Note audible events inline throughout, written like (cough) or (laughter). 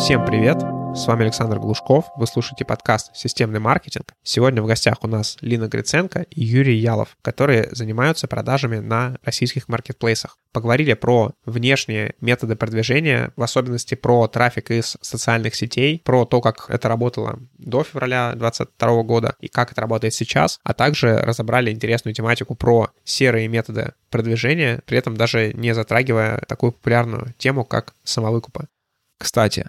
Всем привет! С вами Александр Глушков. Вы слушаете подкаст «Системный маркетинг». Сегодня в гостях у нас Лина Гриценко и Юрий Ялов, которые занимаются продажами на российских маркетплейсах. Поговорили про внешние методы продвижения, в особенности про трафик из социальных сетей, про то, как это работало до февраля 2022 года и как это работает сейчас, а также разобрали интересную тематику про серые методы продвижения, при этом даже не затрагивая такую популярную тему, как самовыкупы. Кстати,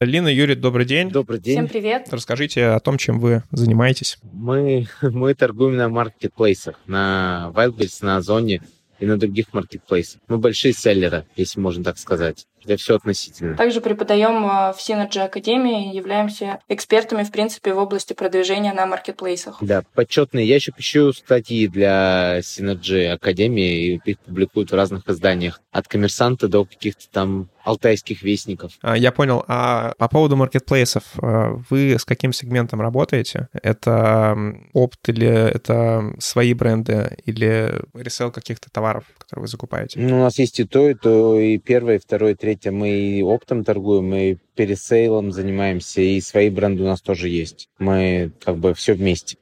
Лина, Юрий, добрый день. Добрый день. Всем привет. Расскажите о том, чем вы занимаетесь. Мы, (laughs) мы торгуем на маркетплейсах, на Wildberries, на Озоне и на других маркетплейсах. Мы большие селлеры, если можно так сказать. Это все относительно. Также преподаем э, в Synergy Академии, являемся экспертами, в принципе, в области продвижения на маркетплейсах. Да, почетные. Я еще пишу статьи для Synergy Академии, и их публикуют в разных изданиях. От коммерсанта до каких-то там алтайских вестников. А, я понял. А по поводу маркетплейсов, э, вы с каким сегментом работаете? Это опт или это свои бренды или ресел каких-то товаров, которые вы закупаете? Ну, у нас есть и то, и то, и первое, и второе, и третье. Мы и оптом торгуем, и пересейлом занимаемся, и свои бренды у нас тоже есть. Мы как бы все вместе.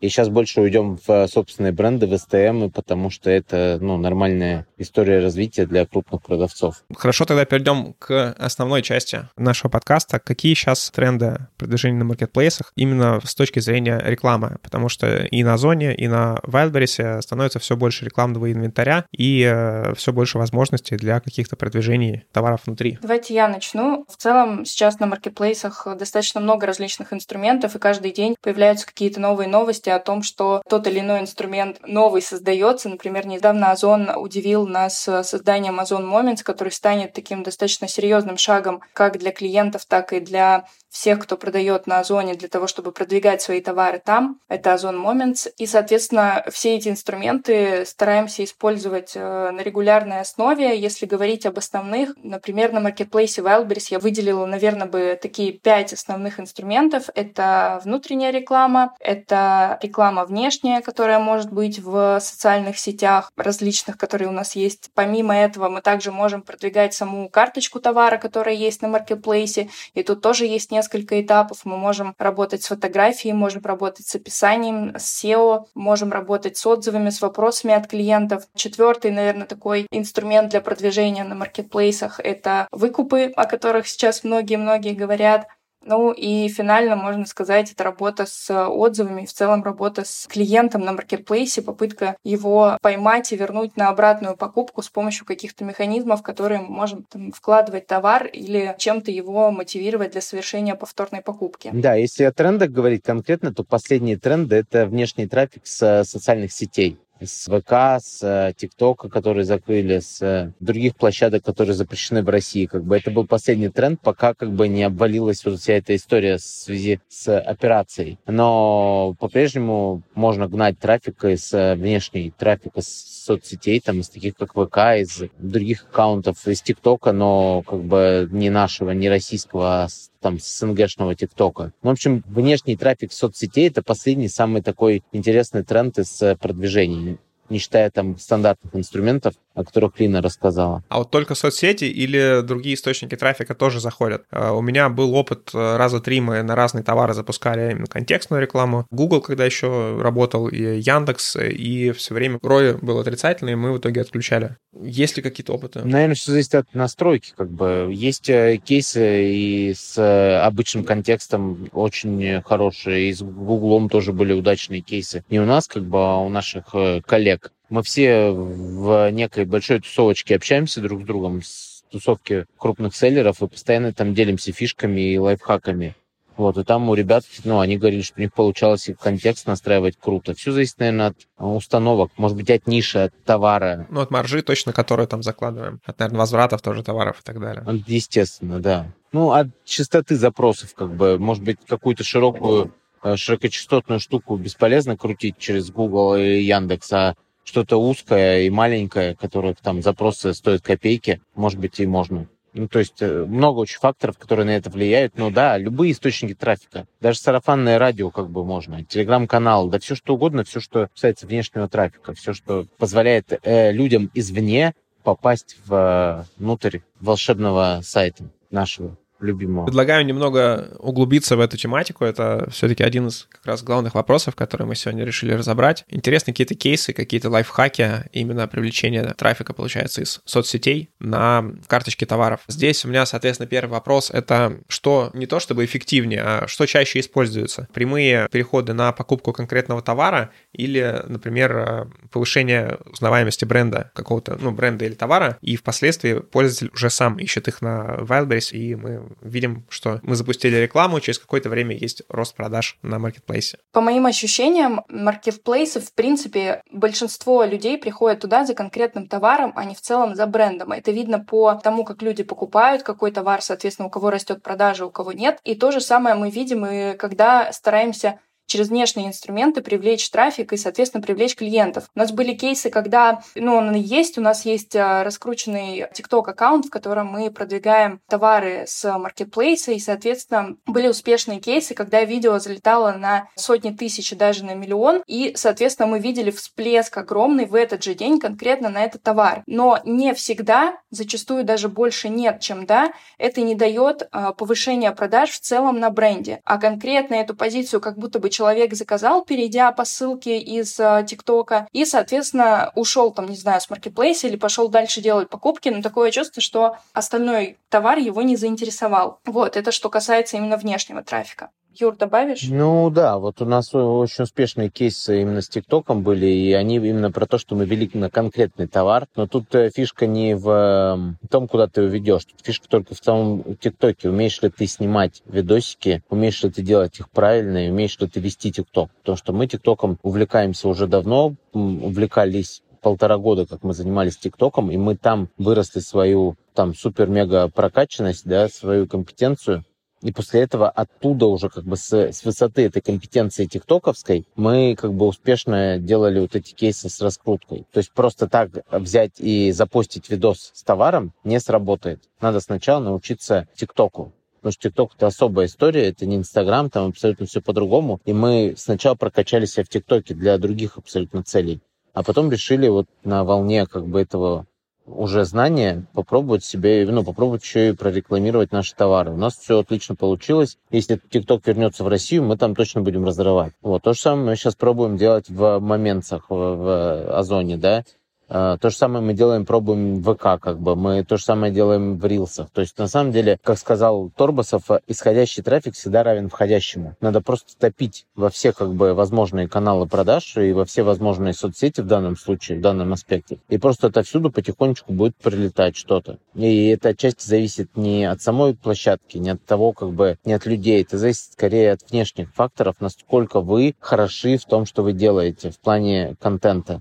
И сейчас больше уйдем в собственные бренды, в STM, потому что это ну, нормальная история развития для крупных продавцов. Хорошо, тогда перейдем к основной части нашего подкаста. Какие сейчас тренды продвижения на маркетплейсах именно с точки зрения рекламы? Потому что и на Озоне, и на Wildberries становится все больше рекламного инвентаря и э, все больше возможностей для каких-то продвижений товаров внутри. Давайте я начну. В целом сейчас на маркетплейсах достаточно много различных инструментов, и каждый день появляются какие-то новые новости о том, что тот или иной инструмент новый создается. Например, недавно Озон удивил нас созданием Озон Moments, который станет таким достаточно серьезным шагом как для клиентов, так и для всех, кто продает на Озоне для того, чтобы продвигать свои товары там. Это Озон Moments. И, соответственно, все эти инструменты стараемся использовать э, на регулярной основе. Если говорить об основных, например, на маркетплейсе Wildberries я выделила, наверное, бы такие пять основных инструментов. Это внутренняя реклама, это реклама внешняя, которая может быть в социальных сетях различных, которые у нас есть. Помимо этого, мы также можем продвигать саму карточку товара, которая есть на маркетплейсе. И тут тоже есть несколько этапов. Мы можем работать с фотографией, можем работать с описанием, с SEO, можем работать с отзывами, с вопросами от клиентов. Четвертый, наверное, такой инструмент для продвижения на маркетплейсах — это выкупы, о которых сейчас многие-многие говорят. Ну и финально, можно сказать, это работа с отзывами, в целом работа с клиентом на маркетплейсе, попытка его поймать и вернуть на обратную покупку с помощью каких-то механизмов, которые мы можем там, вкладывать товар или чем-то его мотивировать для совершения повторной покупки. Да, если о трендах говорить конкретно, то последние тренды — это внешний трафик с социальных сетей с ВК, с э, ТикТока, которые закрыли, с э, других площадок, которые запрещены в России. Как бы это был последний тренд, пока как бы не обвалилась вот вся эта история в связи с операцией. Но по-прежнему можно гнать трафик из э, внешней трафик из соцсетей, там, из таких как ВК, из других аккаунтов, из ТикТока, но как бы не нашего, не российского, а там СНГшного ТикТока. В общем, внешний трафик соцсетей — это последний самый такой интересный тренд из продвижений не считая там стандартных инструментов, о которых Лина рассказала. А вот только соцсети или другие источники трафика тоже заходят? А, у меня был опыт э, раза три мы на разные товары запускали именно контекстную рекламу. Google, когда еще работал, и Яндекс, и все время ROI был отрицательный, и мы в итоге отключали. Есть ли какие-то опыты? Наверное, все зависит от настройки. Как бы. Есть э, кейсы и с э, обычным контекстом очень хорошие, и с Гуглом тоже были удачные кейсы. Не у нас, как бы, а у наших коллег мы все в некой большой тусовочке общаемся друг с другом, с тусовки крупных селлеров, и постоянно там делимся фишками и лайфхаками. Вот, и там у ребят, ну, они говорили, что у них получалось и контекст настраивать круто. Все зависит, наверное, от установок, может быть, от ниши, от товара. Ну, от маржи точно, которую там закладываем. От, наверное, возвратов тоже товаров и так далее. Естественно, да. Ну, от частоты запросов, как бы, может быть, какую-то широкую, э, широкочастотную штуку бесполезно крутить через Google или Яндекс, а что-то узкое и маленькое, которое там запросы стоят копейки, может быть, и можно. Ну, то есть э, много очень факторов, которые на это влияют. Но да, любые источники трафика. Даже сарафанное радио как бы можно. Телеграм-канал, да все что угодно, все, что касается внешнего трафика, все, что позволяет э, людям извне попасть в, э, внутрь волшебного сайта нашего любимого. Предлагаю немного углубиться в эту тематику. Это все-таки один из как раз главных вопросов, которые мы сегодня решили разобрать. Интересны какие-то кейсы, какие-то лайфхаки именно привлечения трафика, получается, из соцсетей на карточки товаров. Здесь у меня, соответственно, первый вопрос — это что не то чтобы эффективнее, а что чаще используется? Прямые переходы на покупку конкретного товара или, например, повышение узнаваемости бренда какого-то, ну, бренда или товара, и впоследствии пользователь уже сам ищет их на Wildberries, и мы видим, что мы запустили рекламу, через какое-то время есть рост продаж на маркетплейсе. По моим ощущениям, маркетплейсы, в принципе, большинство людей приходят туда за конкретным товаром, а не в целом за брендом. Это видно по тому, как люди покупают какой товар, соответственно, у кого растет продажа, у кого нет. И то же самое мы видим, и когда стараемся через внешние инструменты привлечь трафик и, соответственно, привлечь клиентов. У нас были кейсы, когда, ну, он есть, у нас есть а, раскрученный TikTok аккаунт, в котором мы продвигаем товары с маркетплейса, и, соответственно, были успешные кейсы, когда видео залетало на сотни тысяч, даже на миллион, и, соответственно, мы видели всплеск огромный в этот же день конкретно на этот товар. Но не всегда, зачастую даже больше нет, чем да, это не дает э, повышения продаж в целом на бренде. А конкретно эту позицию как будто бы человек заказал, перейдя по ссылке из э, ТикТока, и, соответственно, ушел там, не знаю, с маркетплейса или пошел дальше делать покупки, но такое чувство, что остальной товар его не заинтересовал. Вот, это что касается именно внешнего трафика. Юр, добавишь? Ну да, вот у нас очень успешные кейсы именно с ТикТоком были, и они именно про то, что мы вели на конкретный товар. Но тут э, фишка не в эм, том, куда ты его ведешь. Тут фишка только в самом ТикТоке. Умеешь ли ты снимать видосики, умеешь ли ты делать их правильно, и умеешь ли ты вести ТикТок. Потому что мы ТикТоком увлекаемся уже давно, увлекались полтора года, как мы занимались ТикТоком, и мы там выросли свою там супер-мега прокачанность, да, свою компетенцию. И после этого оттуда уже как бы с, с высоты этой компетенции тиктоковской мы как бы успешно делали вот эти кейсы с раскруткой. То есть просто так взять и запустить видос с товаром не сработает. Надо сначала научиться тиктоку. Потому что ТикТок это особая история, это не Инстаграм, там абсолютно все по-другому. И мы сначала прокачали себя в ТикТоке для других абсолютно целей. А потом решили вот на волне как бы этого уже знания, попробовать себе, ну, попробовать еще и прорекламировать наши товары. У нас все отлично получилось. Если TikTok вернется в Россию, мы там точно будем разрывать. Вот, то же самое мы сейчас пробуем делать в моментах, в, в Озоне, да. А, то же самое мы делаем, пробуем в ВК, как бы. Мы то же самое делаем в рилсах. То есть, на самом деле, как сказал Торбасов, исходящий трафик всегда равен входящему. Надо просто топить во все, как бы, возможные каналы продаж и во все возможные соцсети в данном случае, в данном аспекте. И просто отовсюду потихонечку будет прилетать что-то. И это отчасти зависит не от самой площадки, не от того, как бы, не от людей. Это зависит скорее от внешних факторов, насколько вы хороши в том, что вы делаете в плане контента.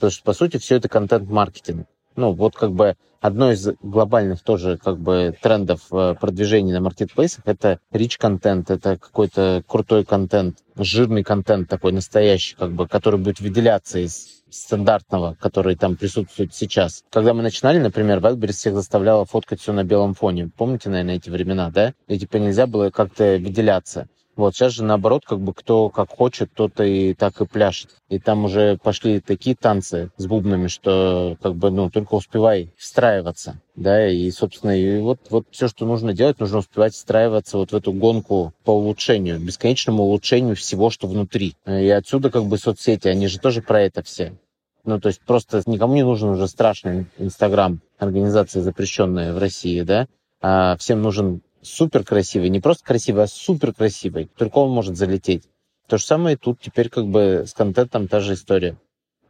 Потому что, по сути, все это контент-маркетинг. Ну, вот как бы одно из глобальных тоже как бы трендов э, продвижения на маркетплейсах это rich контент, это какой-то крутой контент, жирный контент такой настоящий, как бы, который будет выделяться из стандартного, который там присутствует сейчас. Когда мы начинали, например, Wildberries всех заставляла фоткать все на белом фоне. Помните, наверное, эти времена, да? И типа нельзя было как-то выделяться. Вот сейчас же наоборот, как бы кто как хочет, тот и так и пляшет. И там уже пошли такие танцы с бубнами, что как бы, ну, только успевай встраиваться, да, и, собственно, и вот, вот все, что нужно делать, нужно успевать встраиваться вот в эту гонку по улучшению, бесконечному улучшению всего, что внутри. И отсюда как бы соцсети, они же тоже про это все. Ну, то есть просто никому не нужен уже страшный Инстаграм, организация запрещенная в России, да, а всем нужен супер красивый, не просто красивый, а супер красивый. Только он может залететь. То же самое и тут теперь как бы с контентом та же история.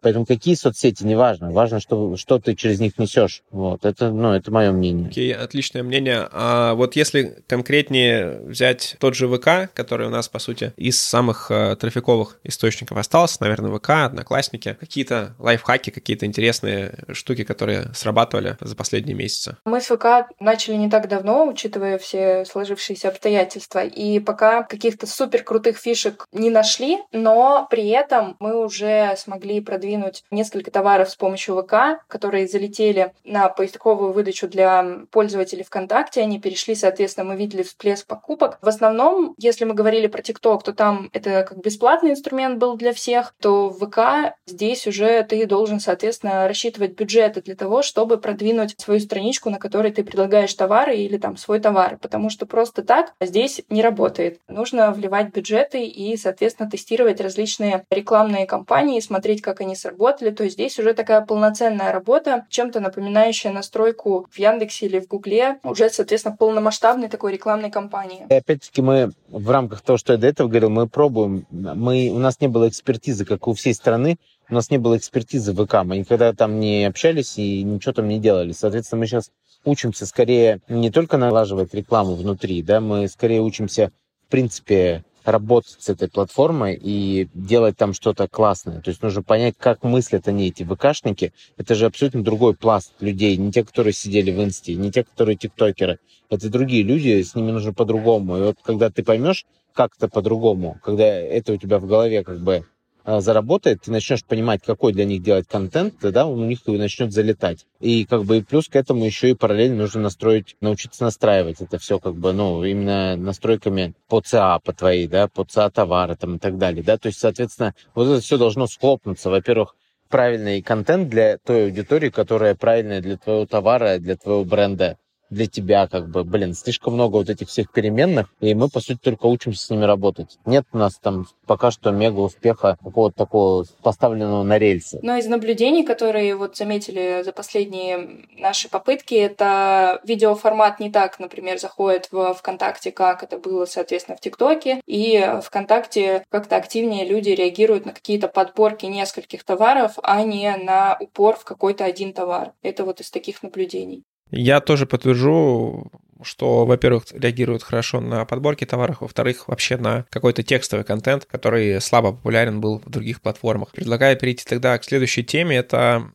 Поэтому какие соцсети, не важно. Важно, что, что ты через них несешь. Вот. Это, ну, это мое мнение. Окей, okay, отличное мнение. А вот если конкретнее взять тот же ВК, который у нас, по сути, из самых э, трафиковых источников остался, наверное, ВК, Одноклассники, какие-то лайфхаки, какие-то интересные штуки, которые срабатывали за последние месяцы? Мы с ВК начали не так давно, учитывая все сложившиеся обстоятельства, и пока каких-то супер крутых фишек не нашли, но при этом мы уже смогли продвинуть несколько товаров с помощью ВК, которые залетели на поисковую выдачу для пользователей ВКонтакте, они перешли, соответственно, мы видели всплеск покупок. В основном, если мы говорили про ТикТок, то там это как бесплатный инструмент был для всех, то в ВК здесь уже ты должен, соответственно, рассчитывать бюджеты для того, чтобы продвинуть свою страничку, на которой ты предлагаешь товары или там свой товар, потому что просто так здесь не работает. Нужно вливать бюджеты и, соответственно, тестировать различные рекламные кампании, смотреть, как они сработали. То здесь уже такая полноценная работа, чем-то напоминающая настройку в Яндексе или в Гугле, уже, соответственно, полномасштабной такой рекламной кампании. И опять-таки мы в рамках того, что я до этого говорил, мы пробуем. Мы, у нас не было экспертизы, как у всей страны, у нас не было экспертизы в ВК, мы никогда там не общались и ничего там не делали. Соответственно, мы сейчас учимся скорее не только налаживать рекламу внутри, да, мы скорее учимся, в принципе, работать с этой платформой и делать там что-то классное. То есть нужно понять, как мыслят они, эти ВКшники. Это же абсолютно другой пласт людей. Не те, которые сидели в инсте, не те, которые тиктокеры. Это другие люди, с ними нужно по-другому. И вот когда ты поймешь, как это по-другому, когда это у тебя в голове как бы заработает, ты начнешь понимать, какой для них делать контент, тогда он у них и начнет залетать. И как бы плюс к этому еще и параллельно нужно настроить, научиться настраивать это все как бы, ну, именно настройками по ЦА, по твоей, да, по ЦА товара там и так далее, да, то есть, соответственно, вот это все должно схлопнуться. Во-первых, правильный контент для той аудитории, которая правильная для твоего товара, для твоего бренда, для тебя, как бы, блин, слишком много вот этих всех переменных, и мы, по сути, только учимся с ними работать. Нет у нас там пока что мега успеха какого-то такого поставленного на рельсы. Но из наблюдений, которые вот заметили за последние наши попытки, это видеоформат не так, например, заходит в ВКонтакте, как это было, соответственно, в ТикТоке, и ВКонтакте как-то активнее люди реагируют на какие-то подборки нескольких товаров, а не на упор в какой-то один товар. Это вот из таких наблюдений. Я тоже подтвержу, что, во-первых, реагируют хорошо на подборки товаров, во-вторых, вообще на какой-то текстовый контент, который слабо популярен был в других платформах. Предлагаю перейти тогда к следующей теме. Это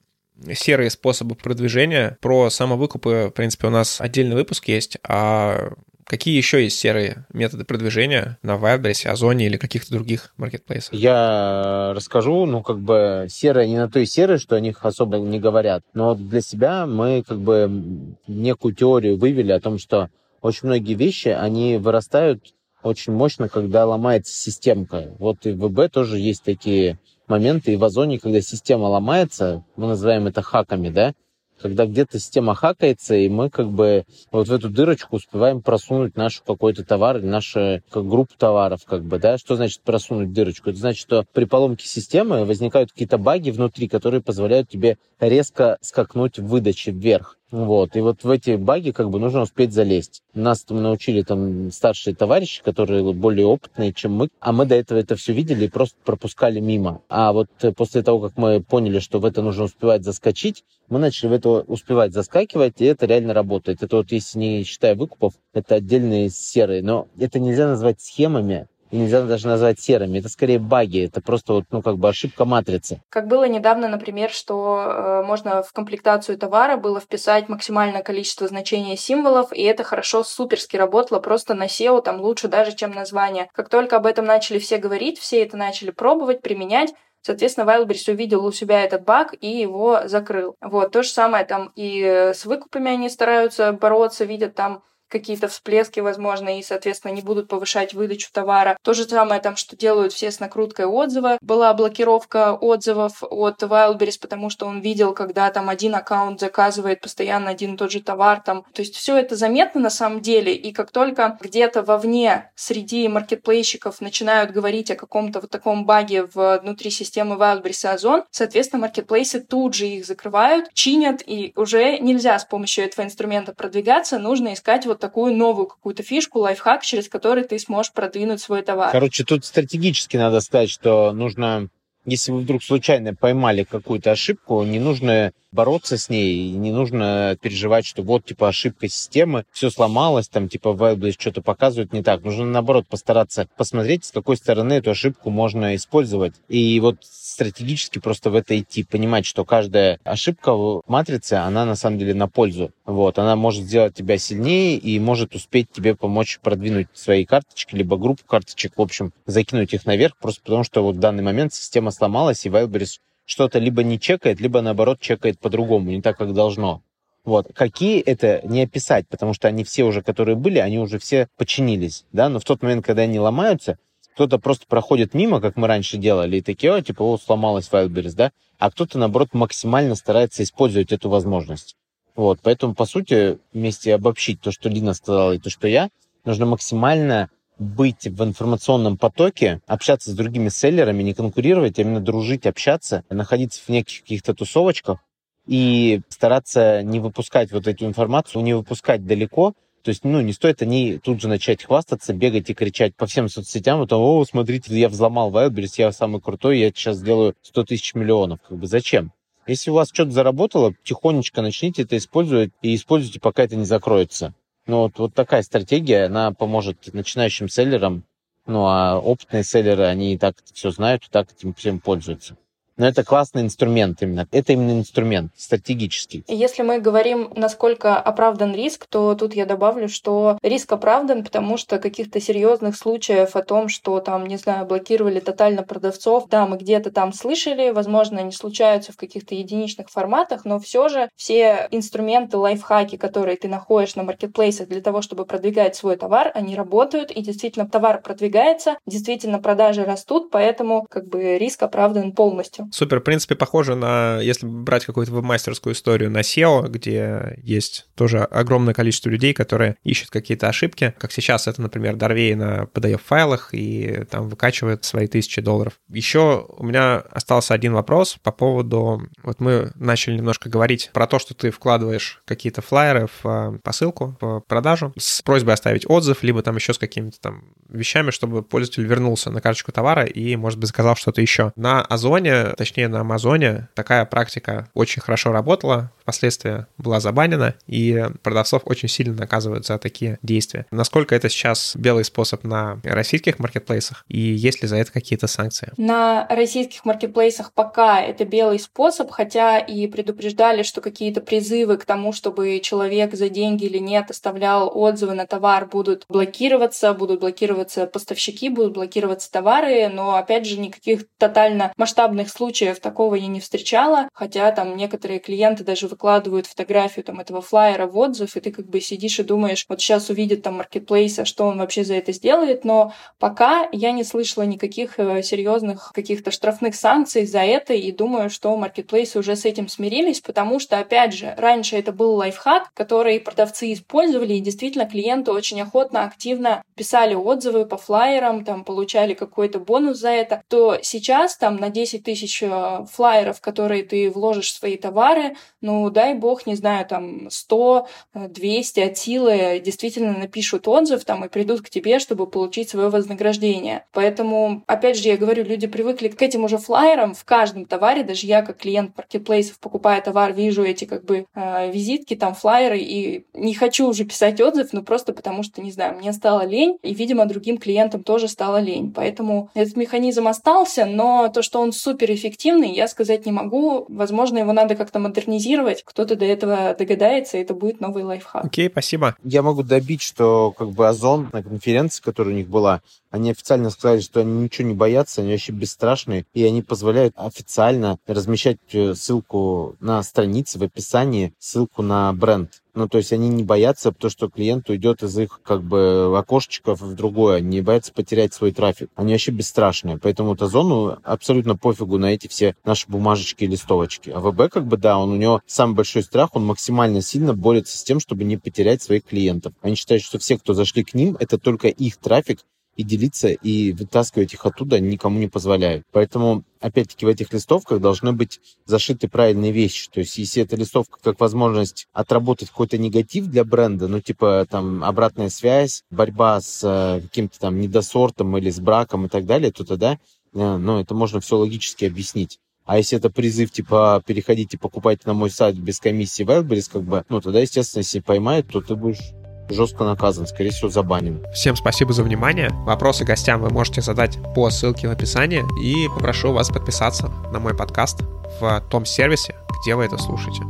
серые способы продвижения. Про самовыкупы, в принципе, у нас отдельный выпуск есть, а Какие еще есть серые методы продвижения на Wildberries, Озоне или каких-то других маркетплейсах? Я расскажу, ну, как бы серые не на той серой, что о них особо не говорят. Но для себя мы как бы некую теорию вывели о том, что очень многие вещи, они вырастают очень мощно, когда ломается системка. Вот и в ВБ тоже есть такие моменты, и в Озоне, когда система ломается, мы называем это хаками, да, когда где-то система хакается, и мы как бы вот в эту дырочку успеваем просунуть нашу какой-то товар, нашу как, группу товаров, как бы, да. Что значит просунуть дырочку? Это значит, что при поломке системы возникают какие-то баги внутри, которые позволяют тебе резко скакнуть в выдаче вверх. Вот. И вот в эти баги как бы нужно успеть залезть. Нас там научили там старшие товарищи, которые более опытные, чем мы, а мы до этого это все видели и просто пропускали мимо. А вот э, после того, как мы поняли, что в это нужно успевать заскочить, мы начали в это успевать заскакивать, и это реально работает. Это вот, если не считая выкупов, это отдельные серые. Но это нельзя назвать схемами, нельзя даже назвать серыми. Это скорее баги, это просто вот, ну, как бы ошибка матрицы. Как было недавно, например, что э, можно в комплектацию товара было вписать максимальное количество значений символов, и это хорошо, суперски работало просто на SEO, там лучше даже, чем название. Как только об этом начали все говорить, все это начали пробовать, применять, Соответственно, Wildberries увидел у себя этот баг и его закрыл. Вот, то же самое там и с выкупами они стараются бороться, видят там какие-то всплески, возможно, и, соответственно, не будут повышать выдачу товара. То же самое там, что делают все с накруткой отзыва. Была блокировка отзывов от Wildberries, потому что он видел, когда там один аккаунт заказывает постоянно один и тот же товар. Там. То есть все это заметно на самом деле, и как только где-то вовне среди маркетплейщиков начинают говорить о каком-то вот таком баге внутри системы Wildberries и Озон, соответственно, маркетплейсы тут же их закрывают, чинят, и уже нельзя с помощью этого инструмента продвигаться, нужно искать вот такую новую какую-то фишку, лайфхак, через который ты сможешь продвинуть свой товар. Короче, тут стратегически надо сказать, что нужно если вы вдруг случайно поймали какую-то ошибку, не нужно бороться с ней, не нужно переживать, что вот, типа, ошибка системы, все сломалось, там, типа, Wildberries что-то показывает не так. Нужно, наоборот, постараться посмотреть, с какой стороны эту ошибку можно использовать. И вот стратегически просто в это идти, понимать, что каждая ошибка в матрице, она на самом деле на пользу. Вот, она может сделать тебя сильнее и может успеть тебе помочь продвинуть свои карточки, либо группу карточек, в общем, закинуть их наверх, просто потому что вот в данный момент система сломалась, и Wildberries что-то либо не чекает, либо наоборот чекает по-другому, не так, как должно. Вот. Какие это не описать, потому что они все уже, которые были, они уже все починились, да, но в тот момент, когда они ломаются, кто-то просто проходит мимо, как мы раньше делали, и такие, о, типа, о, сломалась Wildberries, да, а кто-то, наоборот, максимально старается использовать эту возможность. Вот, поэтому, по сути, вместе обобщить то, что Лина сказала, и то, что я, нужно максимально быть в информационном потоке, общаться с другими селлерами, не конкурировать, а именно дружить, общаться, находиться в неких каких-то тусовочках и стараться не выпускать вот эту информацию, не выпускать далеко, то есть, ну, не стоит о ней тут же начать хвастаться, бегать и кричать по всем соцсетям, вот, о, смотрите, я взломал Wildberries, я самый крутой, я сейчас сделаю 100 тысяч миллионов. Как бы зачем? Если у вас что-то заработало, тихонечко начните это использовать и используйте, пока это не закроется. Ну, вот, вот такая стратегия, она поможет начинающим селлерам, ну, а опытные селлеры, они и так все знают, и так этим всем пользуются. Но это классный инструмент именно. Это именно инструмент стратегический. Если мы говорим, насколько оправдан риск, то тут я добавлю, что риск оправдан, потому что каких-то серьезных случаев о том, что там, не знаю, блокировали тотально продавцов, да, мы где-то там слышали, возможно, они случаются в каких-то единичных форматах, но все же все инструменты, лайфхаки, которые ты находишь на маркетплейсах для того, чтобы продвигать свой товар, они работают, и действительно товар продвигается, действительно продажи растут, поэтому как бы риск оправдан полностью. Супер. В принципе, похоже на, если брать какую-то веб-мастерскую историю на SEO, где есть тоже огромное количество людей, которые ищут какие-то ошибки, как сейчас это, например, Дарвей на PDF-файлах и там выкачивает свои тысячи долларов. Еще у меня остался один вопрос по поводу... Вот мы начали немножко говорить про то, что ты вкладываешь какие-то флайеры в а, посылку, в продажу, с просьбой оставить отзыв, либо там еще с какими-то там вещами, чтобы пользователь вернулся на карточку товара и, может быть, заказал что-то еще. На Озоне точнее на Амазоне, такая практика очень хорошо работала, впоследствии была забанена, и продавцов очень сильно наказывают за такие действия. Насколько это сейчас белый способ на российских маркетплейсах, и есть ли за это какие-то санкции? На российских маркетплейсах пока это белый способ, хотя и предупреждали, что какие-то призывы к тому, чтобы человек за деньги или нет оставлял отзывы на товар, будут блокироваться, будут блокироваться поставщики, будут блокироваться товары, но опять же никаких тотально масштабных случаев случаев такого я не встречала, хотя там некоторые клиенты даже выкладывают фотографию там этого флайера в отзыв, и ты как бы сидишь и думаешь, вот сейчас увидит там маркетплейс, а что он вообще за это сделает, но пока я не слышала никаких э, серьезных каких-то штрафных санкций за это, и думаю, что маркетплейсы уже с этим смирились, потому что, опять же, раньше это был лайфхак, который продавцы использовали, и действительно клиенты очень охотно, активно писали отзывы по флайерам, там получали какой-то бонус за это, то сейчас там на 10 тысяч э, флайеров, которые ты вложишь в свои товары, ну, дай бог, не знаю, там 100, 200 от силы действительно напишут отзыв там и придут к тебе, чтобы получить свое вознаграждение. Поэтому, опять же, я говорю, люди привыкли к этим уже флайерам в каждом товаре, даже я как клиент маркетплейсов, покупая товар, вижу эти как бы э, визитки, там флайеры, и не хочу уже писать отзыв, ну просто потому что, не знаю, мне стало лень, и, видимо, другим клиентам тоже стало лень. Поэтому этот механизм остался, но то, что он супер эффективный, эффективный, я сказать не могу. Возможно, его надо как-то модернизировать. Кто-то до этого догадается, и это будет новый лайфхак. Окей, okay, спасибо. Я могу добить, что как бы Озон на конференции, которая у них была, они официально сказали, что они ничего не боятся, они вообще бесстрашные, и они позволяют официально размещать э, ссылку на странице в описании, ссылку на бренд. Ну, то есть они не боятся, то, что клиент уйдет из их как бы окошечков в другое, не боятся потерять свой трафик. Они вообще бесстрашные. Поэтому вот Озону абсолютно пофигу на эти все наши бумажечки и листовочки. А ВБ как бы, да, он у него самый большой страх, он максимально сильно борется с тем, чтобы не потерять своих клиентов. Они считают, что все, кто зашли к ним, это только их трафик, и делиться, и вытаскивать их оттуда никому не позволяют. Поэтому, опять-таки, в этих листовках должны быть зашиты правильные вещи. То есть, если эта листовка как возможность отработать какой-то негатив для бренда, ну, типа, там, обратная связь, борьба с э, каким-то там недосортом или с браком и так далее, то тогда Э, ну, это можно все логически объяснить. А если это призыв, типа, переходите, покупайте на мой сайт без комиссии Wildberries, как бы, ну, тогда, естественно, если поймают, то ты будешь жестко наказан, скорее всего, забанен. Всем спасибо за внимание. Вопросы гостям вы можете задать по ссылке в описании. И попрошу вас подписаться на мой подкаст в том сервисе, где вы это слушаете.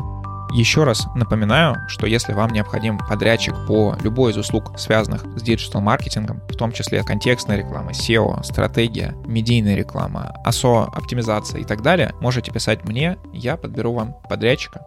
Еще раз напоминаю, что если вам необходим подрядчик по любой из услуг, связанных с диджитал-маркетингом, в том числе контекстная реклама, SEO, стратегия, медийная реклама, ASO, оптимизация и так далее, можете писать мне, я подберу вам подрядчика.